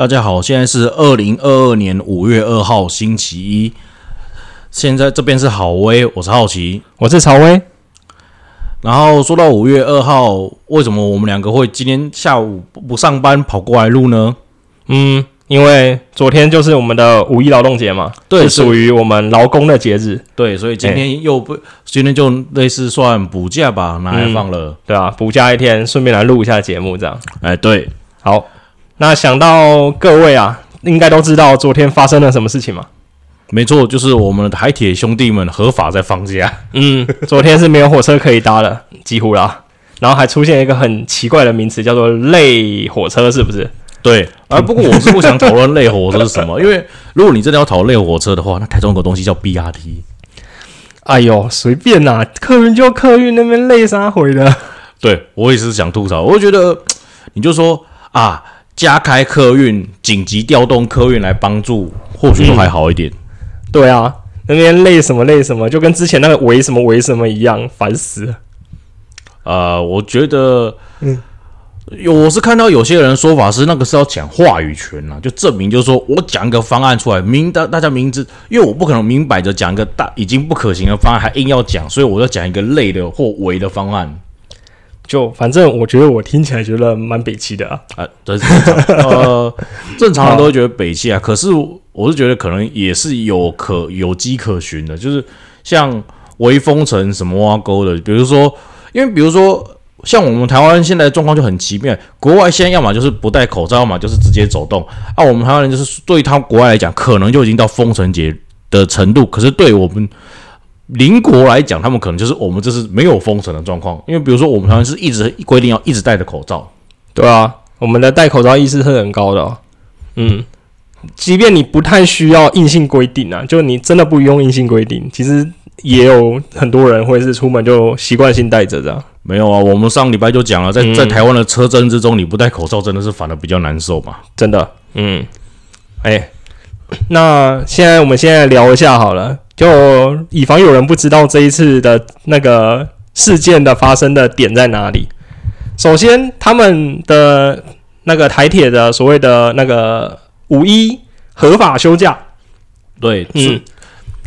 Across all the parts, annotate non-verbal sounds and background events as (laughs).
大家好，现在是二零二二年五月二号星期一。现在这边是好威，我是好奇。我是曹威。然后说到五月二号，为什么我们两个会今天下午不不上班跑过来录呢？嗯，因为昨天就是我们的五一劳动节嘛，对是属于我们劳工的节日，对，所以今天又不，今天就类似算补假吧，拿来放了。对啊，补假一天，顺便来录一下节目，这样。哎，对，好，那想到各位啊，应该都知道昨天发生了什么事情嘛？没错，就是我们的台铁兄弟们合法在放假。嗯，昨天是没有火车可以搭了，几乎啦。然后还出现一个很奇怪的名词，叫做“累火车”，是不是？对，啊，不过我是不想讨论累火车是什么，(laughs) 因为如果你真的要讨论累火车的话，那台中有个东西叫 BRT。哎呦，随便啦，客运就客运，那边累啥回的？对我也是想吐槽，我觉得 (tsk) 你就说啊，加开客运，紧急调动客运来帮助，或许都还好一点。对啊，那边累什么累什么，就跟之前那个围什么围什么一样，烦死了。呃，我觉得，嗯，有我是看到有些人说法是那个是要讲话语权呐，就证明就是说我讲一个方案出来，明大大家明知，因为我不可能明摆着讲一个大已经不可行的方案，还硬要讲，所以我要讲一个累的或围的方案。就反正我觉得我听起来觉得蛮北气的啊，啊，这是正常 (laughs) 呃，正常人都会觉得北气啊。可是我是觉得可能也是有可有迹可循的，就是像微风城什么挖沟的，比如说，因为比如说像我们台湾现在状况就很奇妙，国外现在要么就是不戴口罩，要么就是直接走动。啊，我们台湾人就是对于他国外来讲，可能就已经到封城节的程度，可是对我们。邻国来讲，他们可能就是我们这是没有封城的状况，因为比如说我们台湾是一直规定要一直戴着口罩，对啊，我们的戴口罩意识是很高的、哦，嗯，即便你不太需要硬性规定啊，就你真的不用硬性规定，其实也有很多人会是出门就习惯性戴着这样。没有啊，我们上礼拜就讲了，在在台湾的车阵之中，你不戴口罩真的是反而比较难受嘛，真的，嗯，哎，那现在我们现在聊一下好了。就以防有人不知道这一次的那个事件的发生的点在哪里。首先，他们的那个台铁的所谓的那个五一合法休假，对，嗯，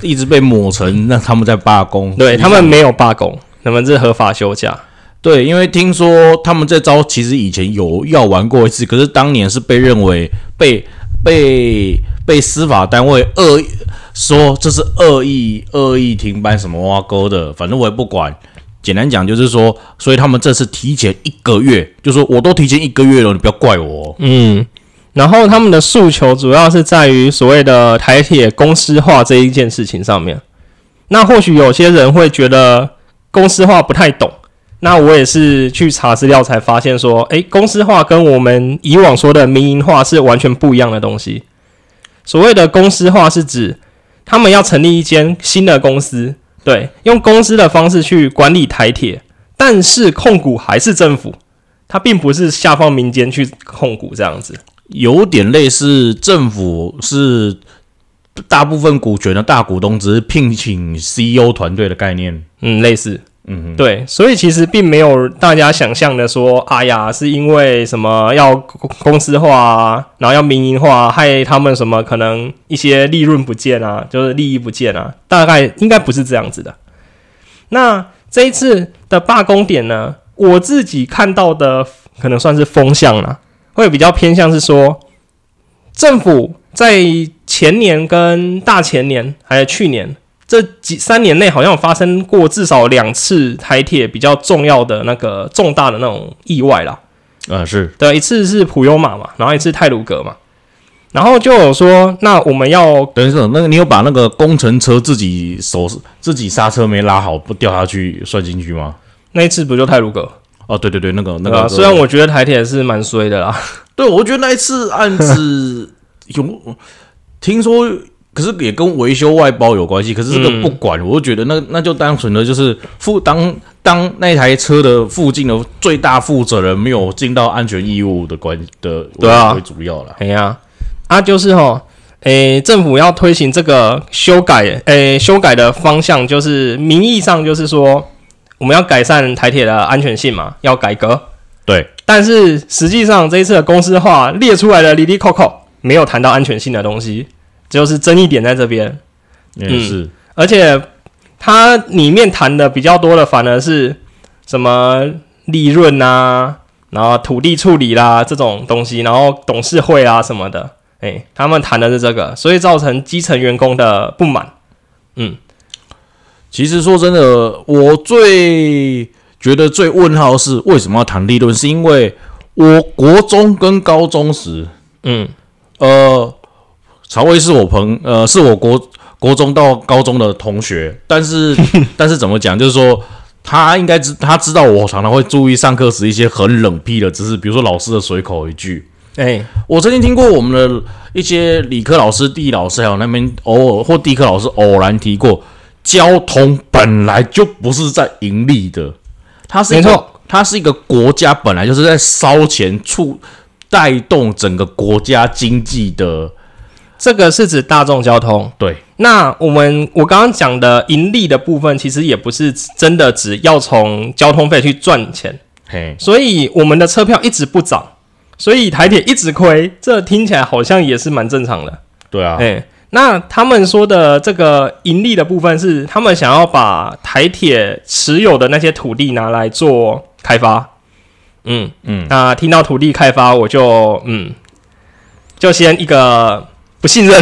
一直被抹成那他们在罢工，对他们没有罢工，他们是合法休假。对，因为听说他们这招其实以前有要玩过一次，可是当年是被认为被被被司法单位恶。说这是恶意恶意停班什么挖沟的，反正我也不管。简单讲就是说，所以他们这次提前一个月，就说我都提前一个月了，你不要怪我。嗯，然后他们的诉求主要是在于所谓的台铁公司化这一件事情上面。那或许有些人会觉得公司化不太懂，那我也是去查资料才发现说，诶，公司化跟我们以往说的民营化是完全不一样的东西。所谓的公司化是指他们要成立一间新的公司，对，用公司的方式去管理台铁，但是控股还是政府，它并不是下放民间去控股这样子，有点类似政府是大部分股权的大股东，只是聘请 CEO 团队的概念，嗯，类似。嗯，对，所以其实并没有大家想象的说，哎呀，是因为什么要公司化啊，然后要民营化，害他们什么可能一些利润不见啊，就是利益不见啊，大概应该不是这样子的。那这一次的罢工点呢，我自己看到的可能算是风向了，会比较偏向是说，政府在前年跟大前年还有去年。这几三年内好像有发生过至少两次台铁比较重要的那个重大的那种意外啦。啊，是对，一次是普悠玛嘛，然后一次泰鲁格嘛，然后就有说，那我们要等一下，那个你有把那个工程车自己手自己刹车没拉好不掉下去算进去吗？那一次不就泰鲁格？哦，对对对，那个那个，虽然我觉得台铁是蛮衰的啦，(laughs) 对我觉得那一次案子有听说。可是也跟维修外包有关系，可是这个不管，我就觉得那那就单纯的就是负当当那台车的附近的最大负责人没有尽到安全义务的关的，对啊，为主要了。哎呀，啊就是哈，诶，政府要推行这个修改，诶，修改的方向就是名义上就是说我们要改善台铁的安全性嘛，要改革。对，但是实际上这一次的公司化列出来的里里扣扣。没有谈到安全性的东西，就是争议点在这边。也是，而且它里面谈的比较多的，反而是什么利润啊，然后土地处理啦这种东西，然后董事会啊什么的，哎，他们谈的是这个，所以造成基层员工的不满。嗯，其实说真的，我最觉得最问号是为什么要谈利润，是因为我国中跟高中时，嗯，呃，曹威是我朋，呃，是我国国中到高中的同学，但是 (laughs) 但是怎么讲，就是说他应该知他知道我常常会注意上课时一些很冷僻的知识，比如说老师的随口一句。哎，我曾经听过我们的一些理科老师、地理老师，还有那边偶尔或地科老师偶然提过，交通本来就不是在盈利的，它是一个没错，它是一个国家本来就是在烧钱促带动整个国家经济的，这个是指大众交通。对，那我们我刚刚讲的盈利的部分，其实也不是真的只要从交通费去赚钱，嘿，所以我们的车票一直不涨，所以台铁一直亏，这听起来好像也是蛮正常的。对啊，哎、那他们说的这个盈利的部分是，他们想要把台铁持有的那些土地拿来做开发。嗯。嗯，那听到土地开发，我就嗯，就先一个不信任，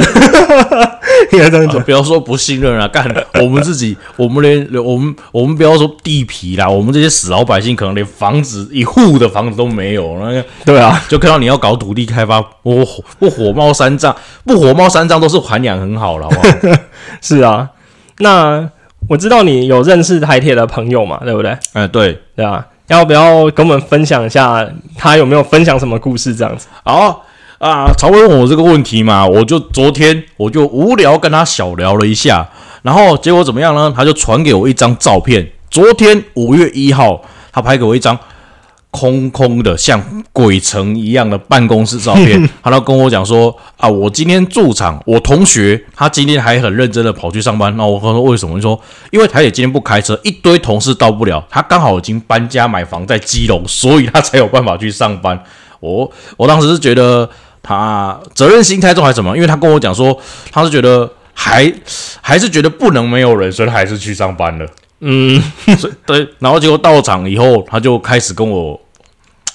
(laughs) 应该这样啊讲。不要说不信任啊，干我们自己，我们连我们我们不要说地皮啦，我们这些死老百姓可能连房子一户的房子都没有，那个对啊，就看到你要搞土地开发，我火不火冒三丈，不火冒三丈都是涵养很好了，好不好？(laughs) 是啊。那我知道你有认识台铁的朋友嘛，对不对？哎，对，对啊，要不要跟我们分享一下他有没有分享什么故事这样子？好啊，曹威问我这个问题嘛，我就昨天我就无聊跟他小聊了一下，然后结果怎么样呢？他就传给我一张照片，昨天五月一号，他拍给我一张空空的像鬼城一样的办公室照片，(laughs) 他都跟我讲说啊，我今天驻场，我同学他今天还很认真的跑去上班，那我说为什么？你说因为台姐今天不开车，一堆同事到不了，他刚好已经搬家买房在基隆，所以他才有办法去上班。我我当时是觉得他责任心太重还是什么？因为他跟我讲说，他是觉得还还是觉得不能没有人，所以他还是去上班了。嗯，(laughs) 所以对，然后结果到场以后，他就开始跟我，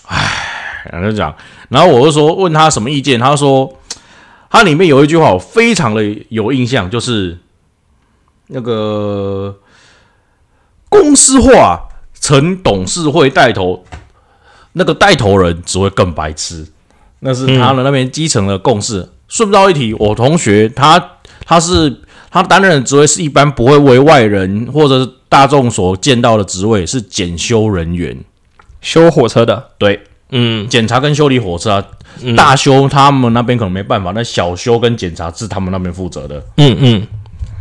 唉，然后就讲，然后我就说问他什么意见，他说他里面有一句话我非常的有印象，就是那个公司化成董事会带头，那个带头人只会更白痴，那是他的那边基层的共识。顺道一提，我同学他他是他担任的职位是一般不会为外人或者是大众所见到的职位，是检修人员。修火车的，对，嗯，检查跟修理火车啊，大修他们那边可能没办法，那小修跟检查是他们那边负责的。嗯嗯，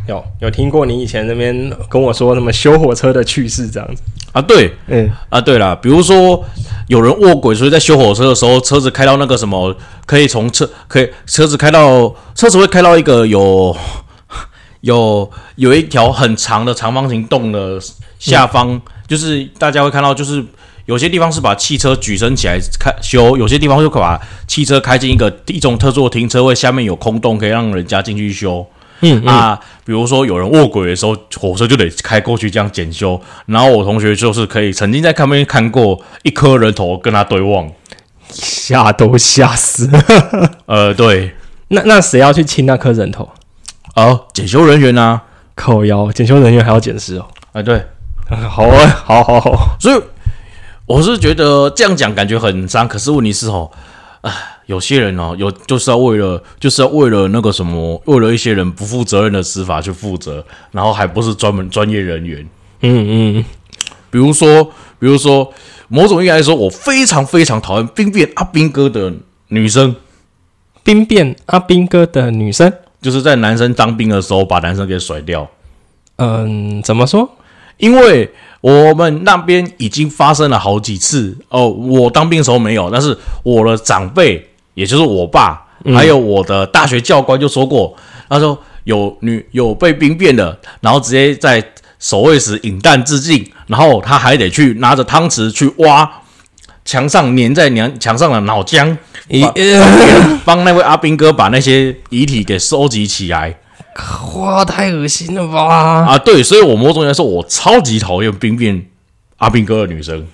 有有听过你以前那边跟我说什么修火车的趣事这样子？啊，对嗯，啊，对了，比如说有人卧轨，所以在修火车的时候，车子开到那个什么，可以从车可以车子开到车子会开到一个有有有一条很长的长方形洞的下方，就是大家会看到，就是有些地方是把汽车举升起来开修，有些地方就把汽车开进一个一种特殊的停车位，下面有空洞可以让人家进去修。嗯嗯，啊，比如说有人卧轨的时候，火车就得开过去这样检修。然后我同学就是可以曾经在看边看过一颗人头跟他对望。吓都吓死了。(laughs) 呃，对，那那谁要去清那颗人头？哦，检修人员啊，靠腰，检修人员还要检视哦。哎，对，(laughs) 好啊，好好好，所以我是觉得这样讲感觉很伤，可是问题是哦，啊，有些人哦，有就是要为了就是要为了那个什么，为了一些人不负责任的司法去负责，然后还不是专门专业人员。嗯嗯，比如说，比如说，某种意义来说，我非常非常讨厌兵变阿兵哥的女生，兵变阿兵哥的女生，就是在男生当兵的时候把男生给甩掉，嗯，怎么说？因为我们那边已经发生了好几次哦。我当兵的时候没有，但是我的长辈，也就是我爸，还有我的大学教官就说过，他说有女有被兵变的，然后直接在守卫时饮弹自尽，然后他还得去拿着汤匙去挖墙上粘在墙墙上的脑浆，咦，帮那位阿兵哥把那些遗体给收集起来哇，太恶心了吧！啊！对，所以我某种来说，我超级讨厌兵变阿兵哥的女生。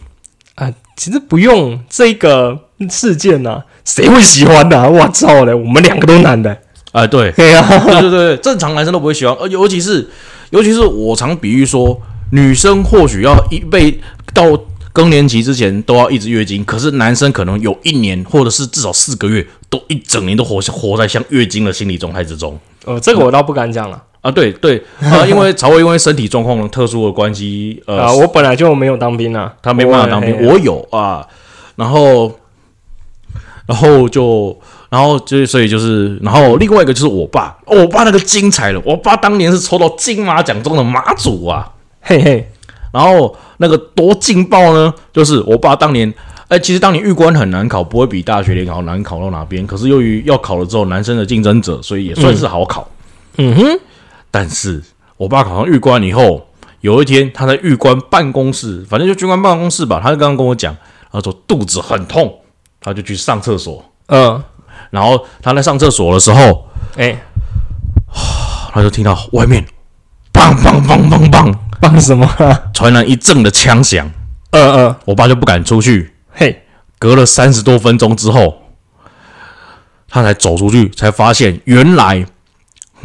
啊，其实不用这个事件呐、谁会喜欢的、啊？我操嘞，我们两个都男的，啊，对，(laughs) 对呀、对对对，正常男生都不会喜欢，而尤其是尤其是我常比喻说，女生或许要一被到更年期之前都要一直月经，可是男生可能有一年或者是至少四个月，都一整年都活活在像月经的心理状态之中。哦，这个我倒不敢讲了。啊，对对啊，(laughs) 因为曹魏因为身体状况特殊的关系，呃，啊，我本来就没有当兵啊，他没办法当兵，嘿。我有啊，然后，然后就，然后就所以就是，然后另外一个就是我爸，哦我爸那个精彩了，我爸当年是抽到金马奖中的马祖啊，嘿嘿，然后那个多劲爆呢，就是我爸当年，哎，其实当年预官很难考，不会比大学联考难考到哪边，可是由于要考了之后，男生的竞争者，所以也算是好考，嗯哼，但是我爸考上玉官以后，有一天他在玉官办公室，反正就军官办公室吧，他就刚刚跟我讲，他说肚子很痛，他就去上厕所。嗯，然后他在上厕所的时候，哎、(sighs) 他就听到外面梆梆梆梆梆帮什么、啊？(laughs) 传来一阵的枪响，呃呃，我爸就不敢出去。嘿，隔了三十多分钟之后，他才走出去，才发现原来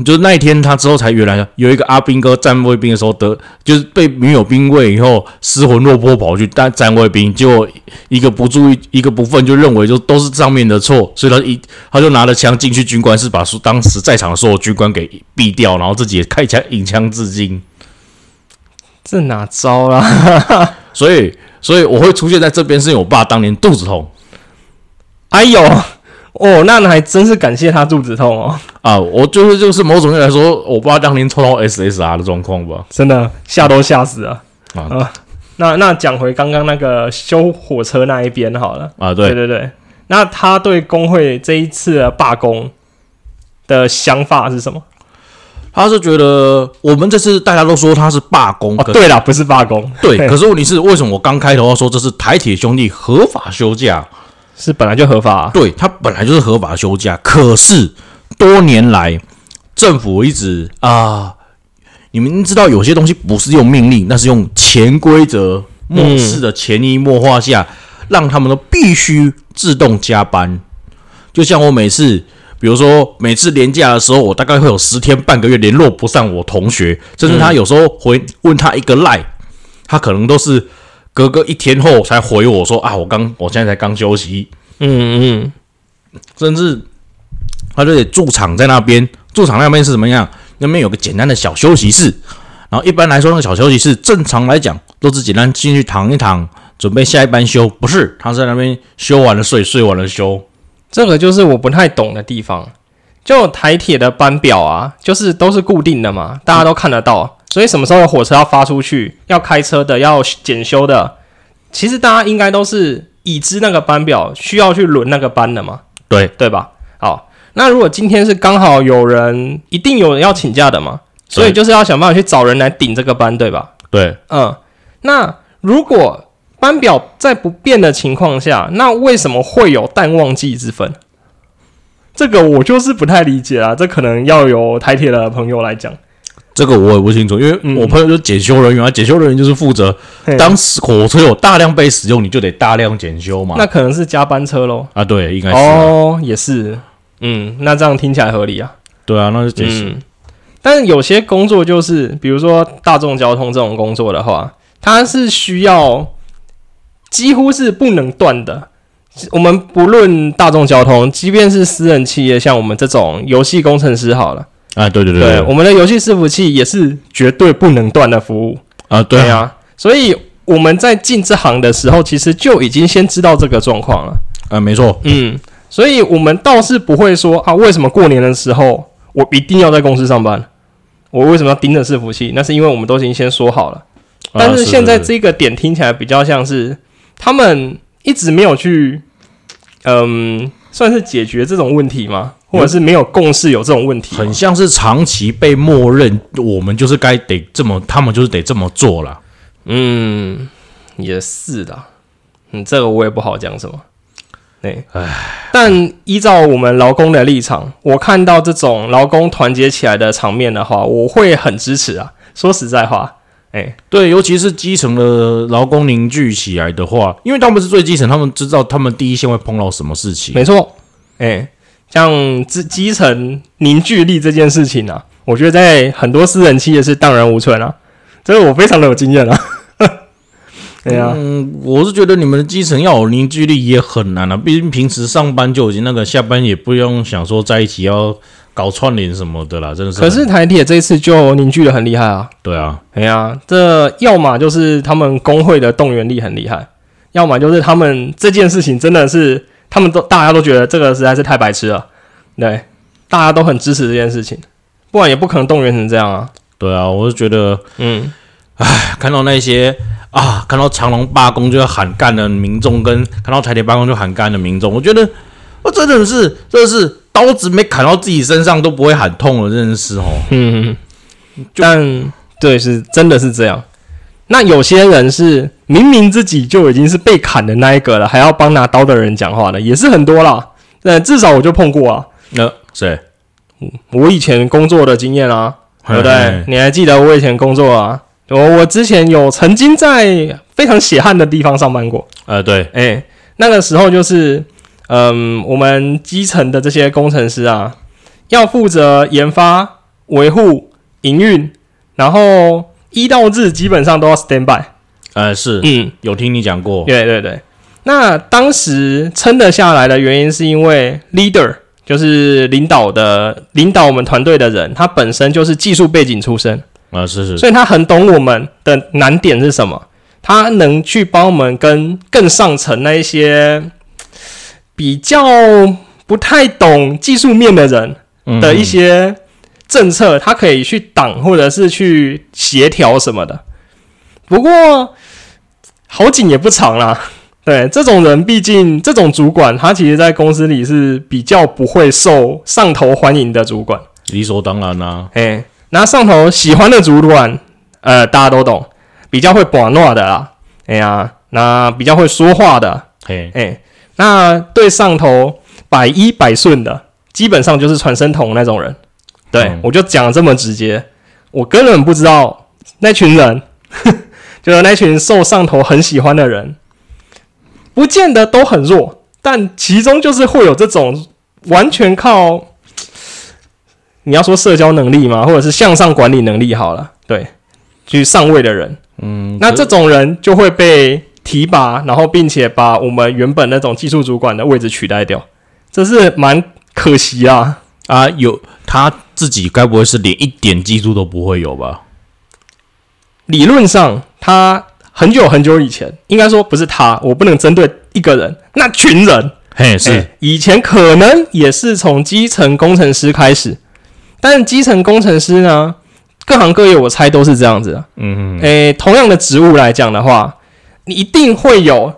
就是那一天，他之后才原来有一个阿兵哥站卫兵的时候得，就是被女友兵卫以后失魂落魄跑去当站卫兵，结果一个不注意，一个不分就认为就都是上面的错，所以他一他就拿了枪进去军官室，把所当时在场的所有军官给毙掉，然后自己也开枪引枪自尽。这哪招啦？所以，所以我会出现在这边，是因为我爸当年肚子痛哎呦，哦，那还真是感谢他肚子痛哦，啊，我就是就是某种意义来说，我爸当年抽到 SSR 的状况吧。真的吓都吓死了啊啊！那那讲回刚刚那个修火车那一边好了，啊，对，对对对，那他对工会这一次的罢工的想法是什么？他是觉得我们这次大家都说他是罢工，哦，可对了，不是罢工，对，可是问题是，为什么我刚开头要说这是台铁兄弟合法休假？是本来就合法、啊。对，他本来就是合法休假，可是多年来政府一直啊、你们知道有些东西不是用命令，那是用潜规则、漠视的潜移默化下，让他们都必须自动加班。就像我每次，比如说每次连假的时候，我大概会有十天半个月联络不上我同学，甚至他有时候回问他一个赖，他可能都是隔个一天后才回我说啊，我刚我现在才刚休息，嗯嗯，甚至他就得驻场在那边。驻场那边是怎么样？那边有个简单的小休息室，然后一般来说，那个小休息室正常来讲都是简单进去躺一躺，准备下一班休。不是，他在那边休完了睡，睡完了休。这个就是我不太懂的地方。就台铁的班表啊，就是都是固定的嘛，大家都看得到。所以什么时候有火车要发出去，要开车的，要检修的，其实大家应该都是已知那个班表，需要去轮那个班的嘛，对对吧？好，那如果今天是刚好有人，一定有人要请假的嘛，所以就是要想办法去找人来顶这个班，对吧？对，嗯，那如果班表在不变的情况下，那为什么会有淡旺季之分？这个我就是不太理解啊，这可能要由台铁的朋友来讲。这个我也不清楚，因为嗯我朋友就是检修人员啊，检修人员就是负责当时火车有大量被使用，你就得大量检修嘛。那可能是加班车喽。啊，对，应该是啊、哦，也是，嗯，那这样听起来合理啊。对啊，那就检修。嗯，但是有些工作就是，比如说大众交通这种工作的话，它是需要几乎是不能断的。我们不论大众交通，即便是私人企业，像我们这种游戏工程师好了，啊，对对对对我们的游戏伺服器也是绝对不能断的服务。啊，对啊，啊，所以我们在进这行的时候，其实就已经先知道这个状况了。啊，没错，嗯，所以我们倒是不会说啊，为什么过年的时候我一定要在公司上班？我为什么要盯着伺服器？那是因为我们都已经先说好了。但啊是现在这个点听起来比较像是他们一直没有去，嗯，算是解决这种问题吗？或者是没有共识有这种问题？很像是长期被默认，我们就是该得这么，他们就是得这么做了。嗯，也是的。嗯，这个我也不好讲什么。对，唉，但依照我们劳工的立场，我看到这种劳工团结起来的场面的话，我会很支持啊。说实在话，哎，对，尤其是基层的劳工凝聚起来的话，因为他们是最基层，他们知道他们第一线会碰到什么事情。没错，哎，像基基层凝聚力这件事情啊，我觉得在很多私人企业是荡然无存啊。这个我非常的有经验啊。(laughs) 对呀，嗯，我是觉得你们的基层要有凝聚力也很难啊。毕竟平时上班就已经那个，下班也不用想说在一起要搞串联什么的啦，真的是。可是台铁这一次就凝聚的很厉害啊。对啊，哎呀，这要么就是他们工会的动员力很厉害，要么就是他们这件事情真的是他们都大家都觉得这个实在是太白痴了，对，大家都很支持这件事情，不然也不可能动员成这样啊。对啊，我是觉得，嗯，唉，看到那些。啊！看到长隆罢工就要喊干的民众，跟看到台铁罢工就喊干的民众，我觉得我真的是，真的是刀子没砍到自己身上都不会喊痛了，真的是哦。嗯，但对，是真的是这样。那有些人是明明自己就已经是被砍的那一个了，还要帮拿刀的人讲话的，也是很多啦。那至少我就碰过啊。那谁？我以前工作的经验啊，对不对？你还记得我以前工作啊？我我之前有曾经在非常血汗的地方上班过，呃，对，哎，那个时候就是，嗯，我们基层的这些工程师啊，要负责研发、维护、营运，然后一到日基本上都要 stand by，呃，是，嗯，有听你讲过，对对对，那当时撑得下来的原因是因为 leader 就是领导的领导我们团队的人，他本身就是技术背景出身。啊，是是，所以他很懂我们的难点是什么，他能去帮我们跟更上层那一些比较不太懂技术面的人的一些政策，他可以去挡或者是去协调什么的。不过好景也不长啦，对这种人，毕竟这种主管，他其实在公司里是比较不会受上头欢迎的主管，理所当然啦，哎。那上头喜欢的主管，呃，大家都懂，比较会把诺的啦，哎呀，那比较会说话的，哎哎，那对上头百依百顺的，基本上就是传声筒那种人。对我就讲这么直接，我根本不知道那群人，(laughs) 就是那群受上头很喜欢的人，不见得都很弱，但其中就是会有这种完全靠。你要说社交能力嘛？或者是向上管理能力？好了，对，去上位的人，嗯，那这种人就会被提拔，然后并且把我们原本那种技术主管的位置取代掉，这是蛮可惜啊啊！有他自己该不会是连一点技术都不会有吧？理论上，他很久很久以前，应该说不是他，我不能针对一个人，那群人，嘿，是以前可能也是从基层工程师开始。但基层工程师呢，各行各业我猜都是这样子。嗯嗯。诶，同样的职务来讲的话，你一定会有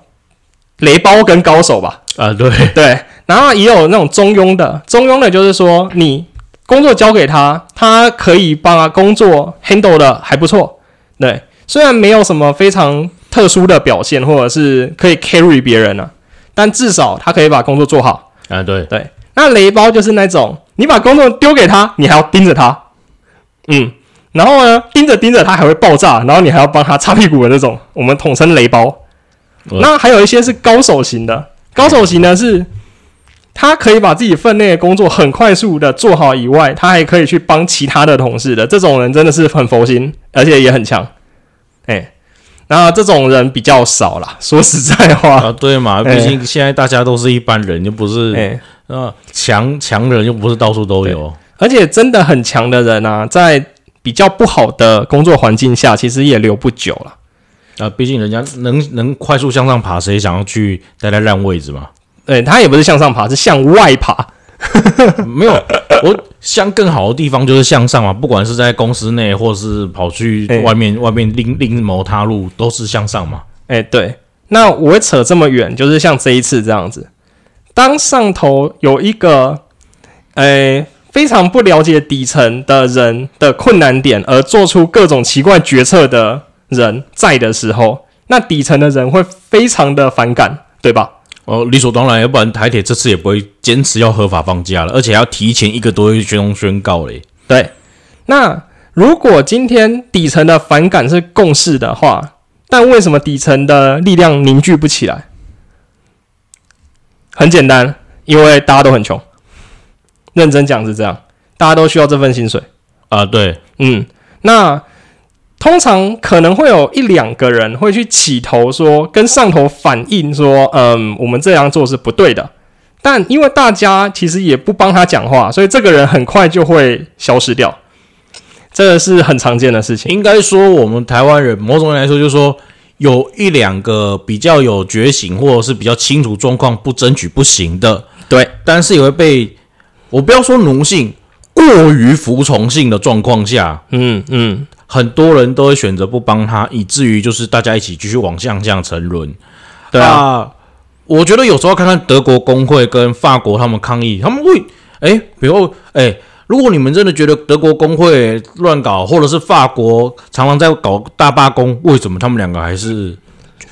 雷包跟高手吧？啊，对对。然后也有那种中庸的，中庸的就是说，你工作交给他，他可以把工作 handle 的还不错。对，虽然没有什么非常特殊的表现，或者是可以 carry 别人呢，但至少他可以把工作做好。啊，对对。那雷包就是那种。你把工作丢给他，你还要盯着他，嗯，然后呢，盯着盯着他还会爆炸，然后你还要帮他擦屁股的那种，我们统称雷包。那还有一些是高手型的，高手型呢是，他可以把自己分内的工作很快速的做好以外，他还可以去帮其他的同事的，这种人真的是很佛心，而且也很强。哎，那这种人比较少啦，说实在话啊，对嘛，毕竟现在大家都是一般人，又不是。啊，强强人又不是到处都有，而且真的很强的人啊，在比较不好的工作环境下，其实也留不久了。啊，毕竟人家能能快速向上爬，谁想要去待在烂位置嘛？对他也不是向上爬，是向外爬。(laughs) 没有，我向更好的地方就是向上嘛。不管是在公司内，或是跑去外面，外面另另谋他路，都是向上嘛。哎，对。那我会扯这么远，就是像这一次这样子。当上头有一个，诶，非常不了解底层的人的困难点，而做出各种奇怪决策的人在的时候，那底层的人会非常的反感，对吧？哦，理所当然，要不然台铁这次也不会坚持要合法放假了，而且还要提前一个多月宣宣告嘞。对，那如果今天底层的反感是共识的话，但为什么底层的力量凝聚不起来？很简单，因为大家都很穷。认真讲是这样，大家都需要这份薪水啊。对，嗯，那通常可能会有一两个人会去起头说，跟上头反映说，嗯，我们这样做是不对的。但因为大家其实也不帮他讲话，所以这个人很快就会消失掉。这个是很常见的事情。应该说，我们台湾人某种来说，就是说有一两个比较有觉醒，或者是比较清楚状况，不争取不行的。对，但是也会被我不要说奴性，过于服从性的状况下，嗯嗯，很多人都会选择不帮他，以至于就是大家一起继续往向这样沉沦。对啊。我觉得有时候看看德国工会跟法国他们抗议，他们会哎，比如哎，如果你们真的觉得德国工会乱搞，或者是法国常常在搞大罢工，为什么他们两个还是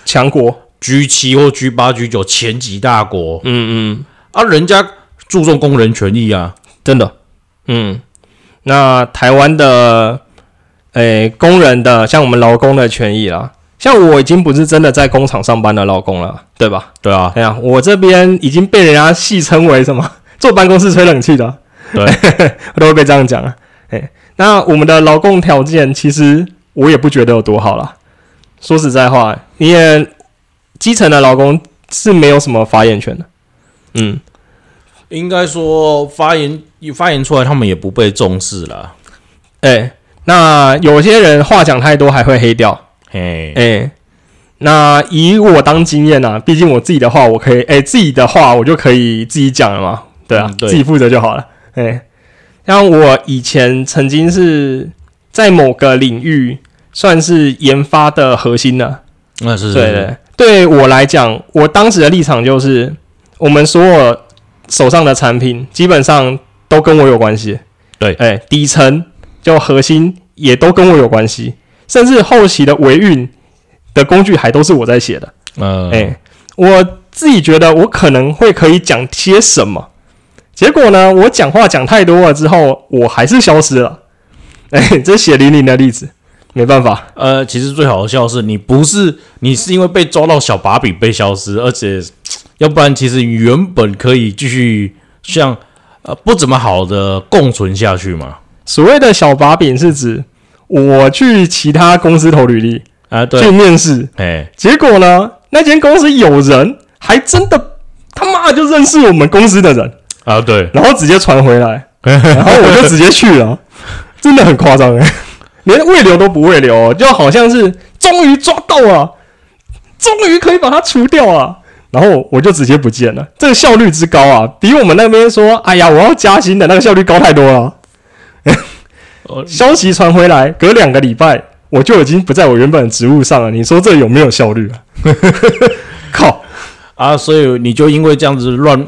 强国 G 七或 G 八 G 九前几大国？嗯嗯，啊，人家注重工人权益啊，真的。嗯，那台湾的诶工人的像我们劳工的权益啦。像我已经不是真的在工厂上班的劳工了，对吧？对啊，哎呀，我这边已经被人家戏称为什么？(laughs) 坐办公室吹冷气的，对，(laughs) 都会被这样讲啊。哎，那我们的劳工条件其实我也不觉得有多好了。说实在话，你也基层的劳工是没有什么发言权的。嗯，应该说发言一发言出来，他们也不被重视了。哎，那有些人话讲太多，还会黑掉。哎哎，那以我当经验啊，毕竟我自己的话，我可以哎自己的话，我就可以自己讲了嘛，对啊，自己负责就好了。哎，像我以前曾经是在某个领域算是研发的核心的，那是对对，对我来讲，我当时的立场就是，我们所有手上的产品基本上都跟我有关系。对，哎，底层就核心也都跟我有关系。甚至后期的维运的工具还都是我在写的。嗯，哎，我自己觉得我可能会可以讲些什么，结果呢，我讲话讲太多了之后，我还是消失了。哎，这血淋淋的例子，没办法。呃，其实最好笑的是，你不是你是因为被抓到小把柄被消失，而且要不然其实原本可以继续像呃不怎么好的共存下去嘛。所谓的小把柄是指。我去其他公司投履历啊，对，去面试，哎，结果呢，那间公司有人还真的他妈就认识我们公司的人。啊，对，然后直接传回来，然后我就直接去了，(laughs) 真的很夸张哎，连未留都不未留，就好像是终于抓到了，终于可以把它除掉了，然后我就直接不见了，这个效率之高啊，比我们那边说，哎呀，我要加薪的那个效率高太多了。(laughs) (laughs) 消息传回来，隔两个礼拜我就已经不在我原本的职务上了。你说这有没有效率啊？(laughs) 靠啊！所以你就因为这样子乱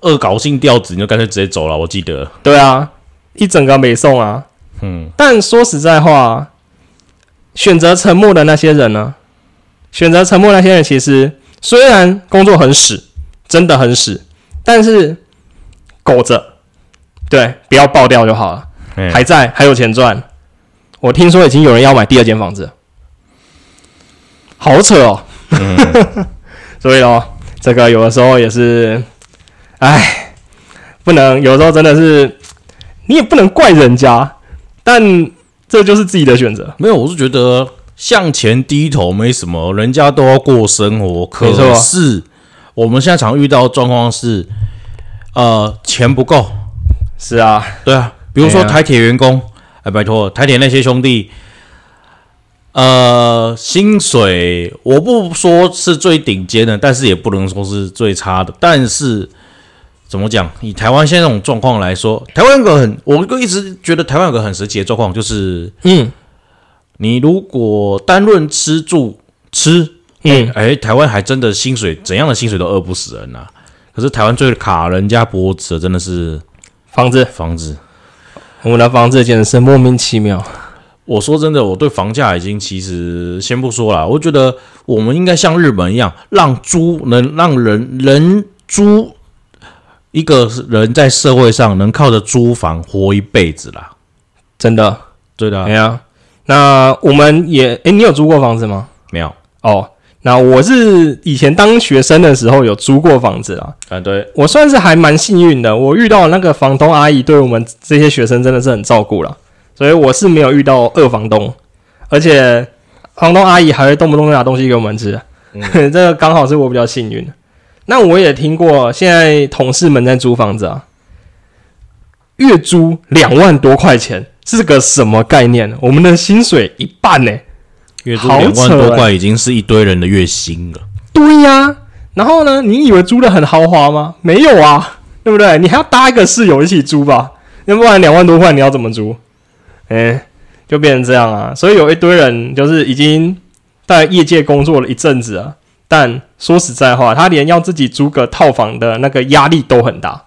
恶搞性调子，你就干脆直接走了。我记得，对啊，一整个没送啊。嗯，但说实在话，选择沉默的那些人呢？选择沉默那些人，其实虽然工作很屎，真的很屎，但是苟着，对，不要爆掉就好了。还在，还有钱赚。我听说已经有人要买第二间房子，好扯哦。(laughs) 所以哦，这个有的时候也是，哎，不能，有时候真的是，你也不能怪人家，但这就是自己的选择。没有，我是觉得向前低头没什么，人家都要过生活。可是我们现在常遇到状况是，呃，钱不够。是啊，对啊。比如说台铁员工，哎，拜托台铁那些兄弟，呃，薪水我不说是最顶尖的，但是也不能说是最差的。但是怎么讲？以台湾现在这种状况来说，台湾有个很，我一直觉得台湾有个很神奇的状况，就是，嗯，你如果单论吃住吃，嗯，哎，台湾还真的薪水怎样的薪水都饿不死人呐。可是台湾最卡人家脖子的，真的是房子，房子。我们的房子简直是莫名其妙。我说真的，我对房价已经其实先不说了，我觉得我们应该像日本一样，让租能让人人租一个人在社会上能靠着租房活一辈子啦。真的，对的，哎呀，那我们也，哎，你有租过房子吗？没有哦。那我是以前当学生的时候有租过房子啊。啊，对我算是还蛮幸运的，我遇到那个房东阿姨对我们这些学生真的是很照顾了，所以我是没有遇到二房东，而且房东阿姨还会动不动拿东西给我们吃，(laughs) 这个刚好是我比较幸运。那我也听过，现在同事们在租房子啊，月租两万多块钱是个什么概念？我们的薪水一半呢？月租两万多块已经是一堆人的月薪了。对呀，然后呢？你以为租的很豪华吗？没有啊，对不对？你还要搭一个室友一起租吧？要不然两万多块你要怎么租？哎，就变成这样啊。所以有一堆人就是已经在业界工作了一阵子啊，但说实在话，他连要自己租个套房的那个压力都很大。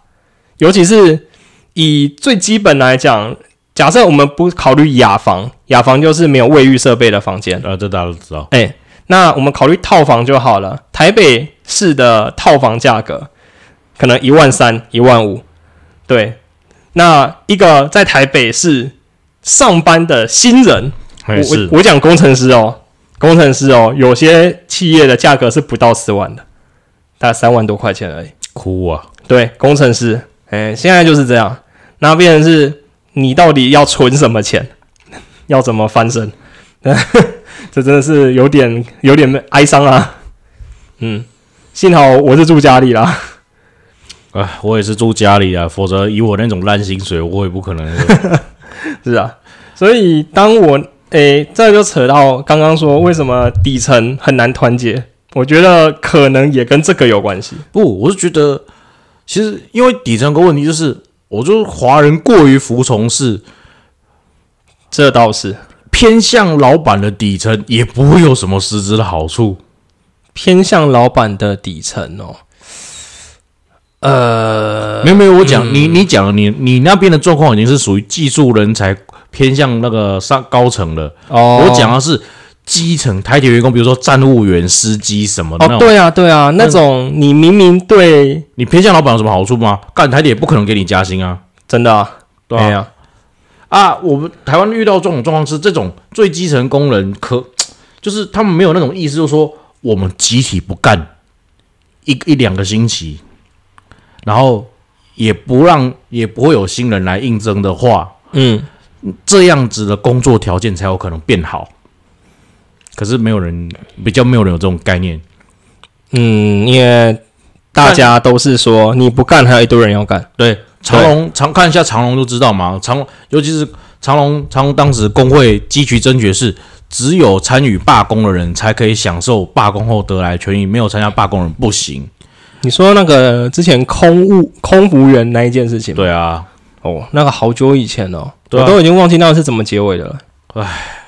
尤其是以最基本来讲，假设我们不考虑雅房。雅房就是没有卫浴设备的房间啊，这大家都知道。哎，那我们考虑套房就好了。台北市的套房价格可能一万三、一万五。对，那一个在台北市上班的新人，我我讲工程师哦，工程师哦，有些企业的价格是不到四万的，大概三万多块钱而已。哭啊！对，工程师，哎，现在就是这样。那变成是你到底要存什么钱？要怎么翻身？(laughs) 这真的是有点有点哀伤啊。嗯，幸好我是住家里啦。啊，我也是住家里啊，否则以我那种烂薪水，我也不可能。(laughs) 是啊，所以当我诶，这就扯到刚刚说为什么底层很难团结，我觉得可能也跟这个有关系。不，我是觉得其实因为底层个问题就是，我就是华人过于服从式。这倒是偏向老板的底层，也不会有什么实质的好处。偏向老板的底层哦，呃，没有没有，我讲你你讲你你那边的状况已经是属于技术人才偏向那个上高层了。哦，我讲的是基层台铁员工，比如说站务员、司机什么的。哦，对啊对啊，那种你明明对你偏向老板有什么好处吗？干台铁不可能给你加薪啊，真的啊，对啊。啊，我们台湾遇到这种状况是，这种最基层工人可 (tsk) 就是他们没有那种意思，就是说我们集体不干一一两个星期，然后也不让也不会有新人来应征的话，嗯，这样子的工作条件才有可能变好。可是没有人比较没有人有这种概念，嗯，因为大家都是说你不干，还有一堆人要干，对。长隆长看一下长隆就知道嘛，长尤其是长隆长隆当时工会积极争取是，只有参与罢工的人才可以享受罢工后得来权益，没有参加罢工人不行。你说那个之前空务空服员那一件事情？对啊，哦，那个好久以前哦，我都已经忘记那是怎么结尾的了。唉，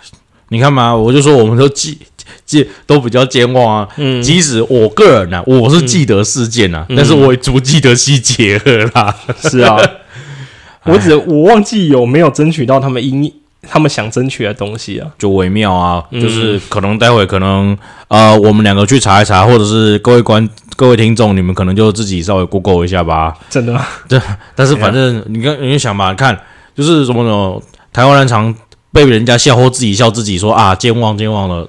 你看嘛，我就说我们都记。记都比较健忘啊，嗯，即使我个人呢，我是记得事件啊，但是我也不记得细节了啦。是啊，(laughs) 我只我忘记有没有争取到他们应他们想争取的东西啊，就微妙啊，就是可能待会可能呃，我们两个去查一查，或者是各位观各位听众，你们可能就自己稍微 Google 一下吧。真的，对，但是反正你看，你想吧，看就是什么呢？台湾人常被人家笑或自己笑自己说啊，健忘健忘了。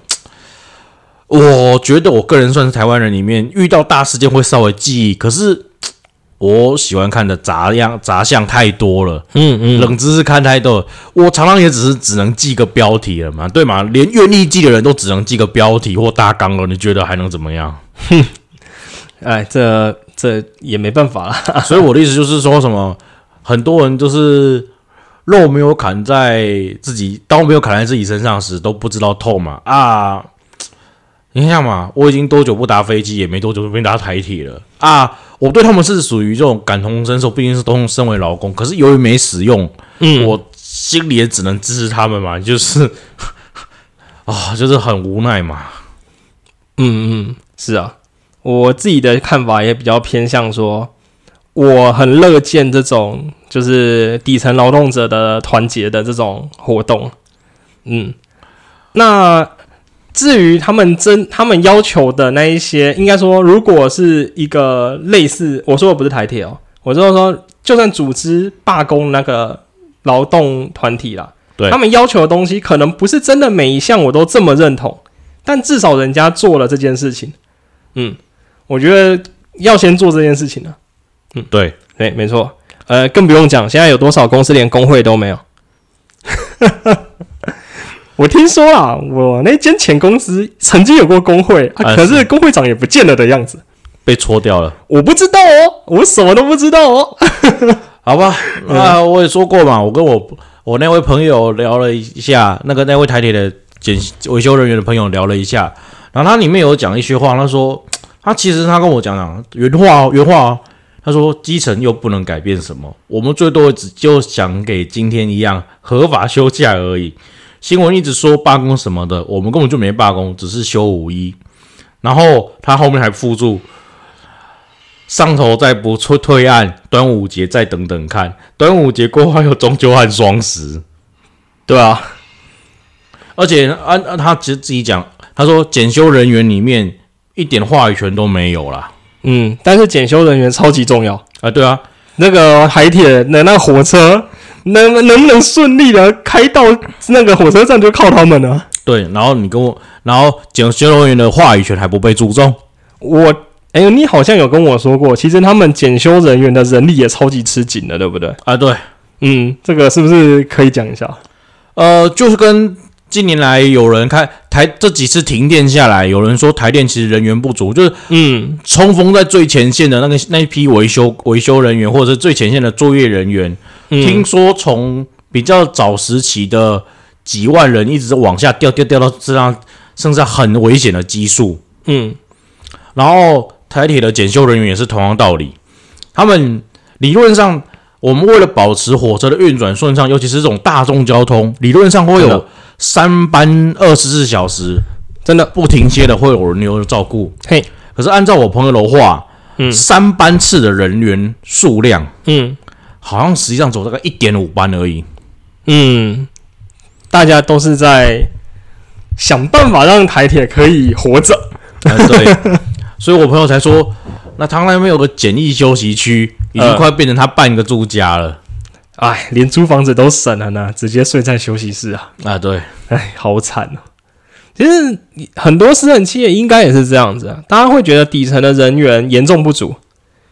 (tsk) 我觉得我个人算是台湾人里面遇到大事件会稍微记忆，可是 (tsk) 我喜欢看的杂样杂项太多了，嗯嗯，冷知识看太多，我常常也只是只能记个标题了嘛，对吗？连愿意记的人都只能记个标题或大纲了，你觉得还能怎么样？哼，(laughs) 哎，这这也没办法了。(laughs) 所以我的意思就是说什么，很多人就是肉没有砍在自己，刀没有砍在自己身上时都不知道痛嘛啊。你想嘛，我已经多久不搭飞机，也没多久没搭台铁了啊！我对他们是属于这种感同身受，毕竟是都身为劳工，可是由于没使用，嗯，我心里也只能支持他们嘛，就是 (laughs) 啊，就是很无奈嘛。嗯嗯，是啊，我自己的看法也比较偏向说，我很乐见这种就是底层劳动者的团结的这种活动。嗯，那至于他们真他们要求的那一些，应该说，如果是一个类似我说的不是台铁哦，我就是说，就算组织罢工那个劳动团体啦，对他们要求的东西，可能不是真的每一项我都这么认同，但至少人家做了这件事情。嗯，我觉得要先做这件事情呢、对，对，没错。呃，更不用讲，现在有多少公司连工会都没有？(laughs) 我听说啊，我那间前公司曾经有过工会，可是工会长也不见了的样子。被戳掉了。我不知道哦，我什么都不知道哦。(laughs) 好吧，那我也说过嘛，我跟我我那位朋友聊了一下，那个那位台铁的检维修人员的朋友聊了一下，然后他里面有讲一些话，他说他其实他跟我讲讲原话哦原话哦，他说基层又不能改变什么，我们最多只就想给今天一样合法休假而已。新闻一直说罢工什么的，我们根本就没罢工，只是休五一。然后他后面还附注。上头再不退退案，端午节再等等看。端午节过后还有中秋和双十，对啊，而且按按他自自己讲，他说检修人员里面一点话语权都没有啦。嗯，但是检修人员超级重要。啊，对啊，那个海铁的那火车能能不能顺利的开到那个火车站，就靠他们了。对。然后你跟我，然后检修人员的话语权还不被注重。我哎、你好像有跟我说过，其实他们检修人员的人力也超级吃紧的，对不对？啊，对，嗯，这个是不是可以讲一下？呃，就是跟近年来有人开台这几次停电下来，有人说台电其实人员不足，就是嗯。冲锋在最前线的那个那一批维修维修人员，或者是最前线的作业人员，听嗯说从比较早时期的几万人，一直往下掉，掉掉到这样剩下很危险的基数。嗯。然后台铁的检修人员也是同样道理，他们理论上，我们为了保持火车的运转顺畅，尤其是这种大众交通，理论上会有三班二十四小时真的不停歇的，会有人流照顾。嘿，可是按照我朋友的话，嗯三班次的人员数量嗯好像实际上走大概一点五班而已。嗯，大家都是在想办法让台铁可以活着。啊，对，(laughs) 所以我朋友才说，那他那边有个简易休息区，已经嗯快变成他半个住家了。哎，连租房子都省了呢，直接睡在休息室啊！啊，对，哎，好惨哦。其实很多私人企业应该也是这样子啊，大家会觉得底层的人员严重不足，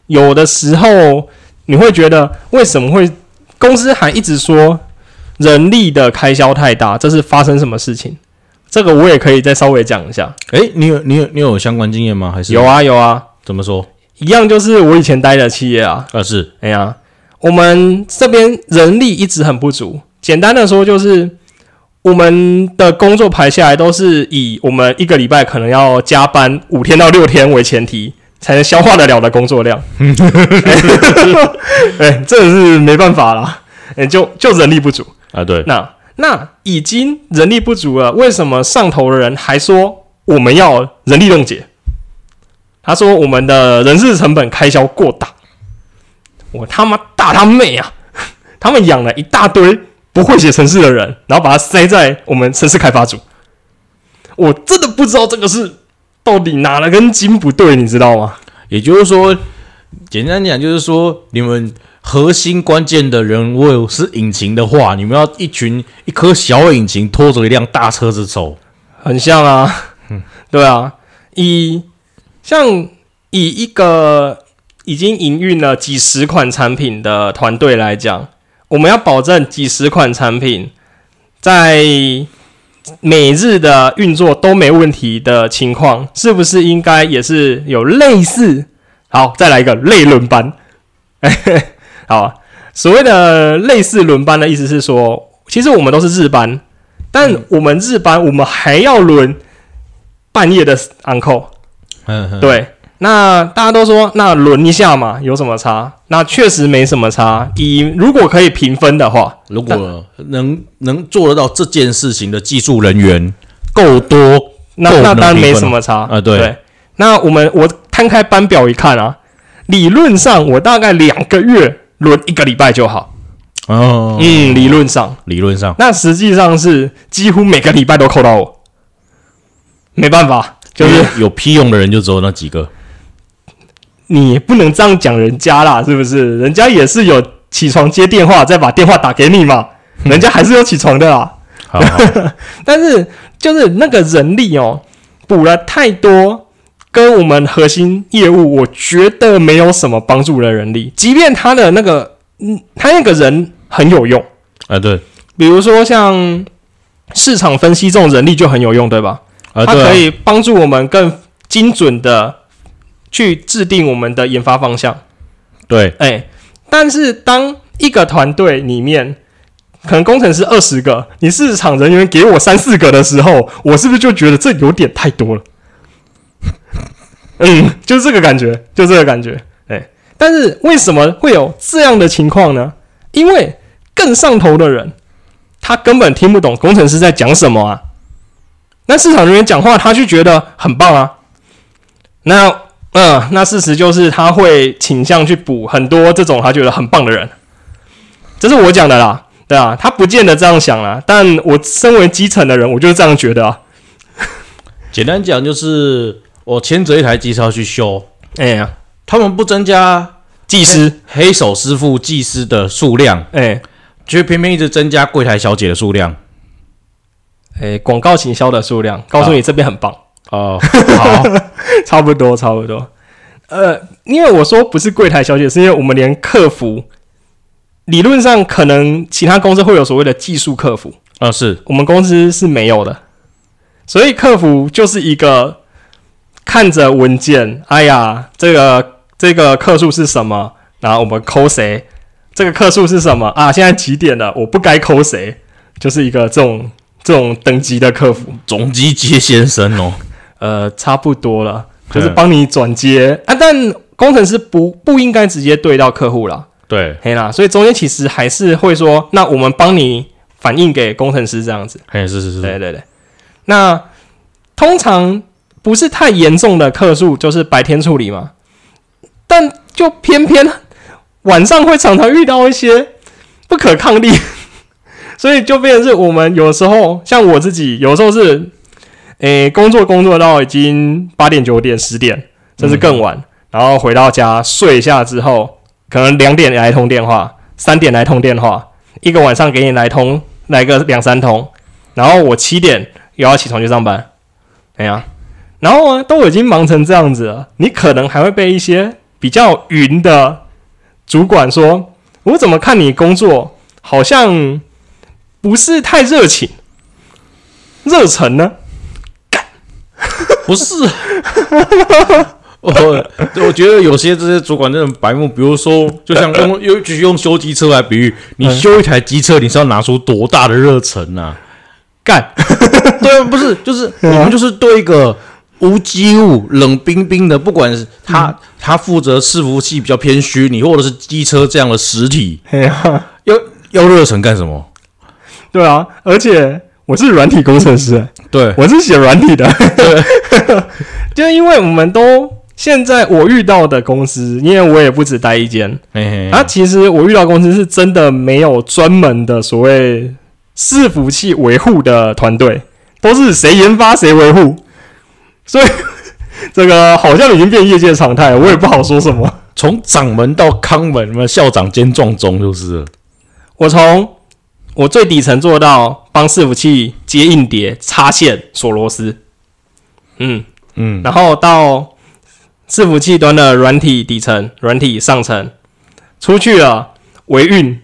有的时候你会觉得为什么会公司还一直说人力的开销太大，这是发生什么事情？这个我也可以再稍微讲一下。诶，你有你有你有相关经验吗？还是有？啊有啊，怎么说？一样就是我以前待的企业啊，啊，是哎呀，我们这边人力一直很不足。简单的说，就是我们的工作排下来都是以我们一个礼拜可能要加班五天到六天为前提，才能消化得了的工作量。(laughs) 哎，这个是没办法啦，哎，就就人力不足。啊，对，那那已经人力不足了，为什么上头的人还说我们要人力冻结？他说我们的人事成本开销过大，我他妈大他妹啊！(laughs) 他们养了一大堆不会写程式的人，然后把它塞在我们城市开发组。我真的不知道这个是到底哪了根筋不对，你知道吗？也就是说，简单讲就是说，你们核心关键的人物是引擎的话，你们要一群一颗小引擎拖着一辆大车子走。很像啊，对啊，以像以一个已经营运了几十款产品的团队来讲，我们要保证几十款产品在每日的运作都没问题的情况，是不是应该也是有类似？好，再来一个类轮班。(laughs) 好啊，所谓的类似轮班的意思是说，其实我们都是日班，但我们日班我们还要轮半夜的 uncle。嗯，嗯，对，那大家都说那轮一下嘛，有什么差？那确实没什么差。以如果可以平分的话，如果能能做得到这件事情的技术人员够多那那当然没什么差啊对那我们我摊开班表一看啊，理论上我大概两个月轮一个礼拜就好。哦，嗯，理论上，理论上，那实际上是几乎每个礼拜都扣到我，没办法，就是有屁用的人就只有那几个。你不能这样讲人家啦，是不是？人家也是有起床接电话，再把电话打给你嘛，人家还是有起床的啦。好好，(laughs) 但是就是那个人力哦，补了太多，跟我们核心业务，我觉得没有什么帮助的人力，即便他的那个，嗯，他那个人很有用，啊对，比如说像市场分析这种人力就很有用，对吧？啊对可以帮助我们更精准的去制定我们的研发方向。对，哎，但是当一个团队里面可能工程师二十个，你市场人员给我三四个的时候，我是不是就觉得这有点太多了？(laughs) 嗯，就是这个感觉，就这个感觉。哎，但是为什么会有这样的情况呢？因为更上头的人，他根本听不懂工程师在讲什么啊。那市场人员讲话，他就觉得很棒啊。那嗯，那事实就是他会倾向去补很多这种他觉得很棒的人，这是我讲的啦，对啊，他不见得这样想啦，但我身为基层的人，我就是这样觉得啊。简单讲就是我牵着一台机车去修，哎呀，他们不增加技师，黑手师傅、技师的数量，哎。却偏偏一直增加柜台小姐的数量。哎，广告行销的数量，告诉你这边很棒，哦，好，(laughs) 差不多差不多。呃，因为我说不是柜台小姐，是因为我们连客服，理论上可能其他公司会有所谓的技术客服，啊是，我们公司是没有的，所以客服就是一个看着文件，哎呀，这个这个客数是什么，然后我们扣谁，这个客数是什么？啊？现在几点了？我不该扣谁，就是一个这种这种等级的客服，总机接先生哦，呃，差不多了，就是帮你转接。啊，但工程师不不应该直接对到客户啦，对，嘿啦，所以中间其实还是会说，那我们帮你反映给工程师这样子。嘿，是是是，对对对，那通常不是太严重的客诉，就是白天处理嘛。但就偏偏晚上会常常遇到一些不可抗力，(laughs) 所以就变成是我们有时候，像我自己，有时候是，诶、工作工作到已经八点、九点、十点，甚至更晚，然后回到家睡一下之后，可能两点来通电话，三点来通电话，一个晚上给你来通来个两三通，然后我七点又要起床去上班，哎呀，然后呢都已经忙成这样子了，你可能还会被一些比较云的主管说，我怎么看你工作好像不是太热情、热忱呢？(laughs) 不是。(laughs) 我我觉得有些这些主管真的很白目，比如说，就像用又继续用修机车来比喻，你修一台机车，你是要拿出多大的热忱啊？干，(laughs) 对啊，不是，就是我们就是对一个无机物、冷冰冰的，不管是他他负责伺服器比较偏虚拟，或者是机车这样的实体，要要热忱干什么？对啊，而且我是软体工程师，对，我是写软体的，(laughs) 就因为我们都现在我遇到的公司，因为我也不止待一间，嘿嘿，啊，其实我遇到公司是真的没有专门的所谓伺服器维护的团队，都是谁研发谁维护，所以 (laughs) 这个好像已经变业界常态，我也不好说什么。从掌门到康门，什么校长兼撞钟就是了。我从我最底层做到帮伺服器接硬碟、插线、锁螺丝，嗯，嗯，然后到伺服器端的软体底层、软体上层，出去了维运、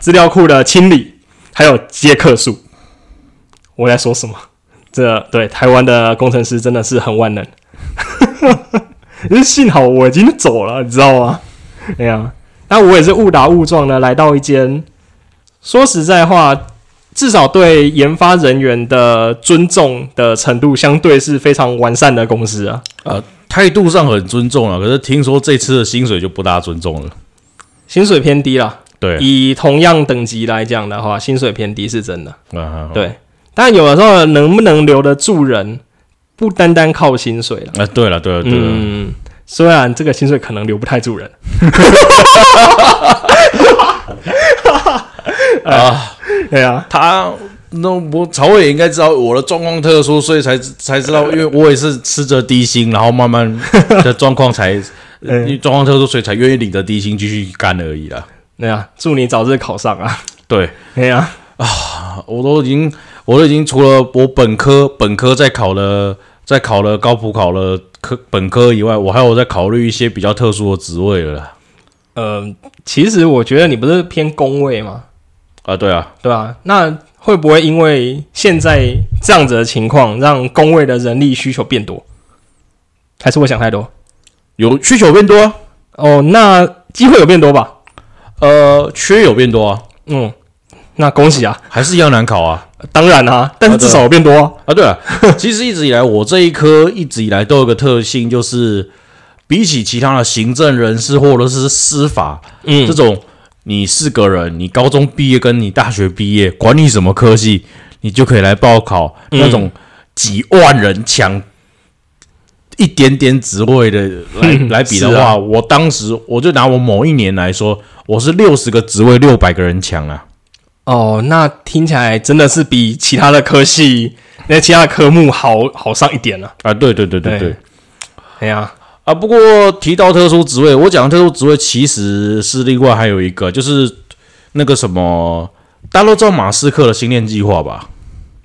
资料库的清理，还有接客数。我在说什么？这对台湾的工程师真的是很万能。(laughs) 幸好我已经走了，你知道吗？哎呀，那我也是误打误撞的来到一间，说实在话，至少对研发人员的尊重的程度，相对是非常完善的公司啊。呃，态度上很尊重啊，可是听说这次的薪水就不大尊重了。薪水偏低了，对，以同样等级来讲的话，薪水偏低是真的。啊，对，但有的时候能不能留得住人，不单单靠薪水了。啊，对了，对了，对了，嗯，虽然这个薪水可能留不太住人，(laughs) (laughs) 啊，(laughs) 对啊，他那我曹伟也应该知道我的状况特殊，所以才才知道，因为我也是吃着低薪，然后慢慢的状况才 (laughs) 因为状况特殊，所以才愿意领着低薪继续干而已啦。对啊，祝你早日考上啊！对，对啊，我都已经我都已经除了我本科本科在考了在考了高普考了科本科以外，我还有在考虑一些比较特殊的职位了啦。呃，其实我觉得你不是偏工位吗？啊，对啊，对吧、那会不会因为现在这样子的情况，让工位的人力需求变多？还是我想太多？有需求变多啊，哦，那机会有变多吧？呃，缺有变多啊，嗯，那恭喜啊！还是一样难考啊。当然啊，但是至少有变多啊。啊，对了，(laughs) 其实一直以来，我这一科一直以来都有个特性，就是比起其他的行政人士或者是司法嗯这种，你四个人，你高中毕业跟你大学毕业，管你什么科系，你就可以来报考嗯那种几万人抢一点点职位的来 (laughs) 来比的话，啊我当时我就拿我某一年来说，我是六十个职位六百个人抢啊。哦，那听起来真的是比其他的科系、那其他的科目好好上一点了。啊，对对对对对。对哎呀，啊，不过提到特殊职位，我讲的特殊职位其实是另外还有一个，就是那个什么，大家都知道马斯克的星链计划吧？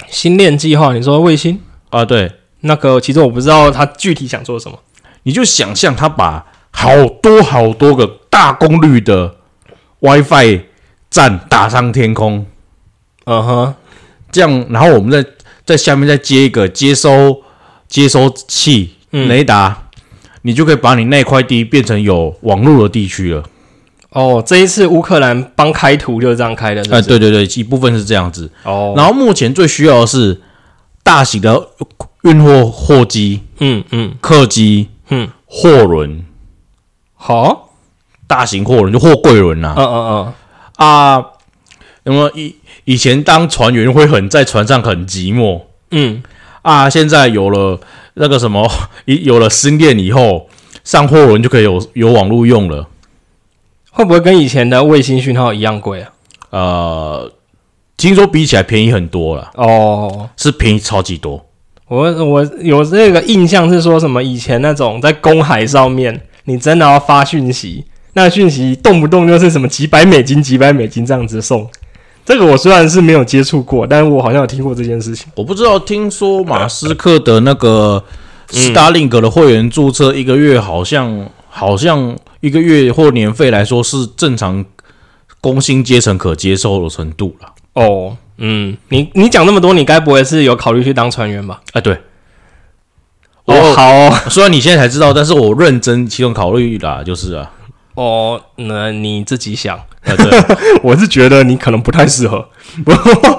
星链计划，你说卫星？啊，对，那个，其实我不知道他具体想做什么。你就想象他把好多好多个大功率的 WiFi 站打上天空，嗯哼，这样，然后我们再在下面再接一个接收接收器嗯。雷达，你就可以把你那块地变成有网络的地区了。哦，这一次乌克兰帮开图就是这样开的，是不啊，是对对对，一部分是这样子。哦，然后目前最需要的是大型的运货货机、嗯嗯。客机、嗯，货轮、好，大型货轮就货柜轮呐、嗯嗯。啊。那么以以前当船员会很在船上很寂寞。嗯。啊，现在有了那个什么，(laughs) 一有了新链以后，上货轮就可以有有网络用了。会不会跟以前的卫星讯号一样贵啊？呃，听说比起来便宜很多了，哦，是便宜超级多。我我有这个印象是说什么以前那种在公海上面，你真的要发讯息，那讯息动不动就是什么几百美金、几百美金这样子送。这个我虽然是没有接触过，但是我好像有听过这件事情。我不知道，听说马斯克的那个 Starlink 的会员注册一个月好像好像一个月或年费来说是正常工薪阶层可接受的程度了。哦，嗯，你你讲那么多，你该不会是有考虑去当船员吧？啊，对，哦，我好哦，(laughs) 虽然你现在才知道，但是我认真其中考虑啦，就是啊，哦，那你自己想。啊对，(laughs) 我是觉得你可能不太适合，不，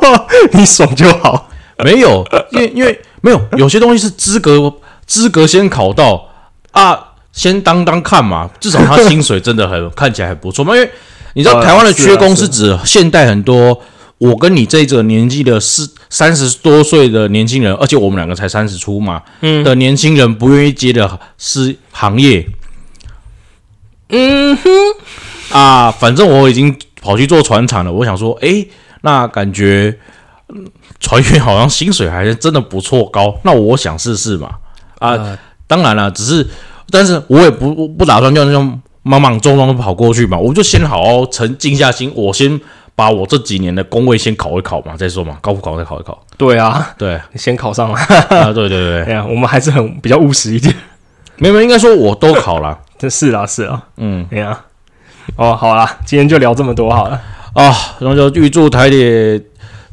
(laughs) 你爽就好。没有，因为因为没有有些东西是资格资格先考到啊，先当当看嘛，至少他薪水真的很 (laughs) 看起来还不错嘛。因为你知道呃台湾的缺工是指现代很多我跟你这个年纪的四三十多岁的年轻人，而且我们两个才三十出嘛，嗯。的年轻人不愿意接的是行业。嗯哼，啊。反正我已经跑去做船厂了，我想说，诶，那感觉。嗯船员好像薪水还是真的不错高，那我想试试嘛。啊，呃当然了，只是，但是我也不不打算就那种莽莽撞撞的跑过去嘛，我就先好好沉静下心，我先把我这几年的工位先考一考嘛，再说嘛，高普考再考一考。对啊，对先考上了。啊，对对对，哎呀，我们还是很比较务实一点。没有没有，应该说我都考了，这 (laughs) 是啊，是啊。嗯哎呀，(laughs) 哦，好啦，今天就聊这么多好了。啊，然后就预祝台铁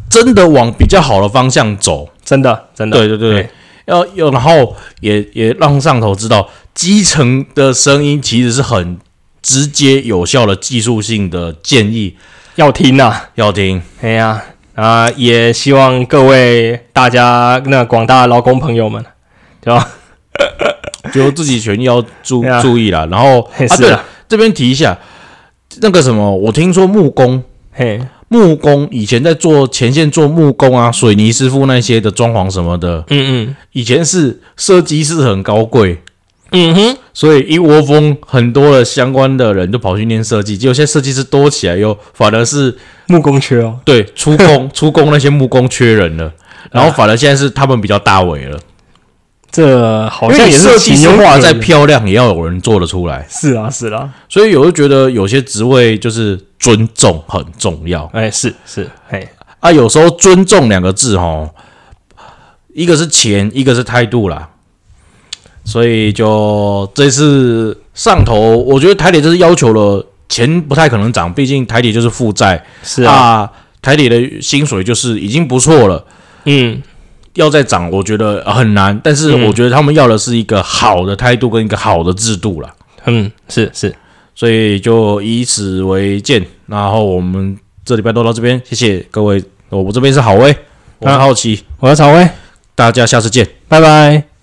真的往比较好的方向走，真的，真的，对对对对，要要，然后也也让上头知道，基层的声音其实是很直接有效的技术性的建议，要听啊。要听。哎呀，啊，也希望各位大家那广大劳工朋友们，对吧？就自己权益要注 (laughs) 啊注意啦。然后 (laughs) 啊，对了这边提一下，那个什么，我听说木工，嘿，木工以前在做前线做木工啊，水泥师傅那些的装潢什么的，嗯嗯。以前是设计师很高贵，嗯哼，所以一窝蜂很多的相关的人就跑去念设计，结果现在设计师多起来又反而是木工缺哦，对出工出工那些木工缺人了，然后反而现在是他们比较大尾了。这好像也是情有可原再漂亮，也要有人做得出来。是啊是啊，所以我就觉得有些职位就是尊重很重要哎是是，哎啊。有时候尊重两个字哦，一个是钱，一个是态度啦。所以就这次上头，我觉得台铁就是要求了钱不太可能涨，毕竟台铁就是负债是啊，啊，台铁的薪水就是已经不错了。嗯要再涨，我觉得很难。但是我觉得他们要的是一个好的态度跟一个好的制度啦。嗯是是，所以就以此为鉴。然后我们这礼拜都到这边，谢谢各位。我这边是郝威，我是好奇，我是曹威，大家下次见。拜拜。